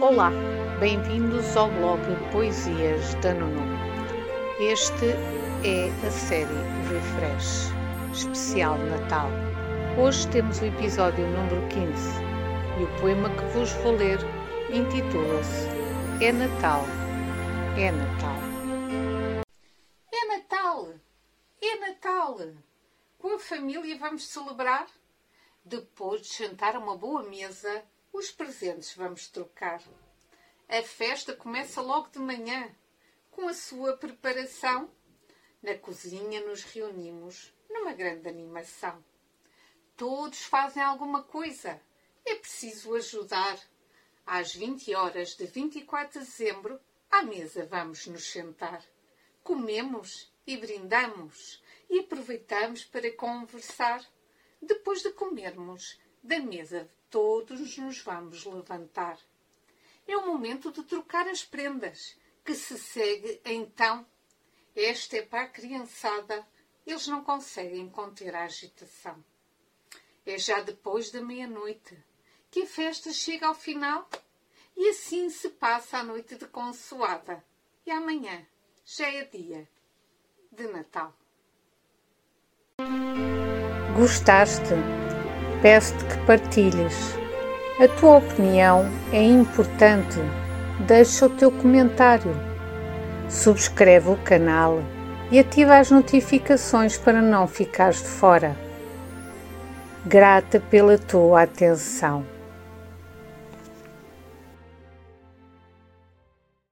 Olá, bem-vindos ao blog Poesias da Nuno. Este é a série Refresh, especial Natal. Hoje temos o episódio número 15 e o poema que vos vou ler intitula-se É Natal, é Natal. É Natal! É Natal! Com a família vamos celebrar? Depois de jantar uma boa mesa, os presentes vamos trocar. A festa começa logo de manhã, com a sua preparação. Na cozinha nos reunimos numa grande animação. Todos fazem alguma coisa. É preciso ajudar. Às 20 horas de 24 de dezembro, à mesa vamos nos sentar. Comemos e brindamos e aproveitamos para conversar. Depois de comermos, da mesa todos nos vamos levantar. É o momento de trocar as prendas, que se segue então. Esta é para a criançada, eles não conseguem conter a agitação. É já depois da meia-noite que a festa chega ao final e assim se passa a noite de consoada. E amanhã já é dia de Natal. Gostaste? Peço-te que partilhes. A tua opinião é importante. Deixa o teu comentário. Subscreve o canal e ativa as notificações para não ficares de fora. Grata pela tua atenção.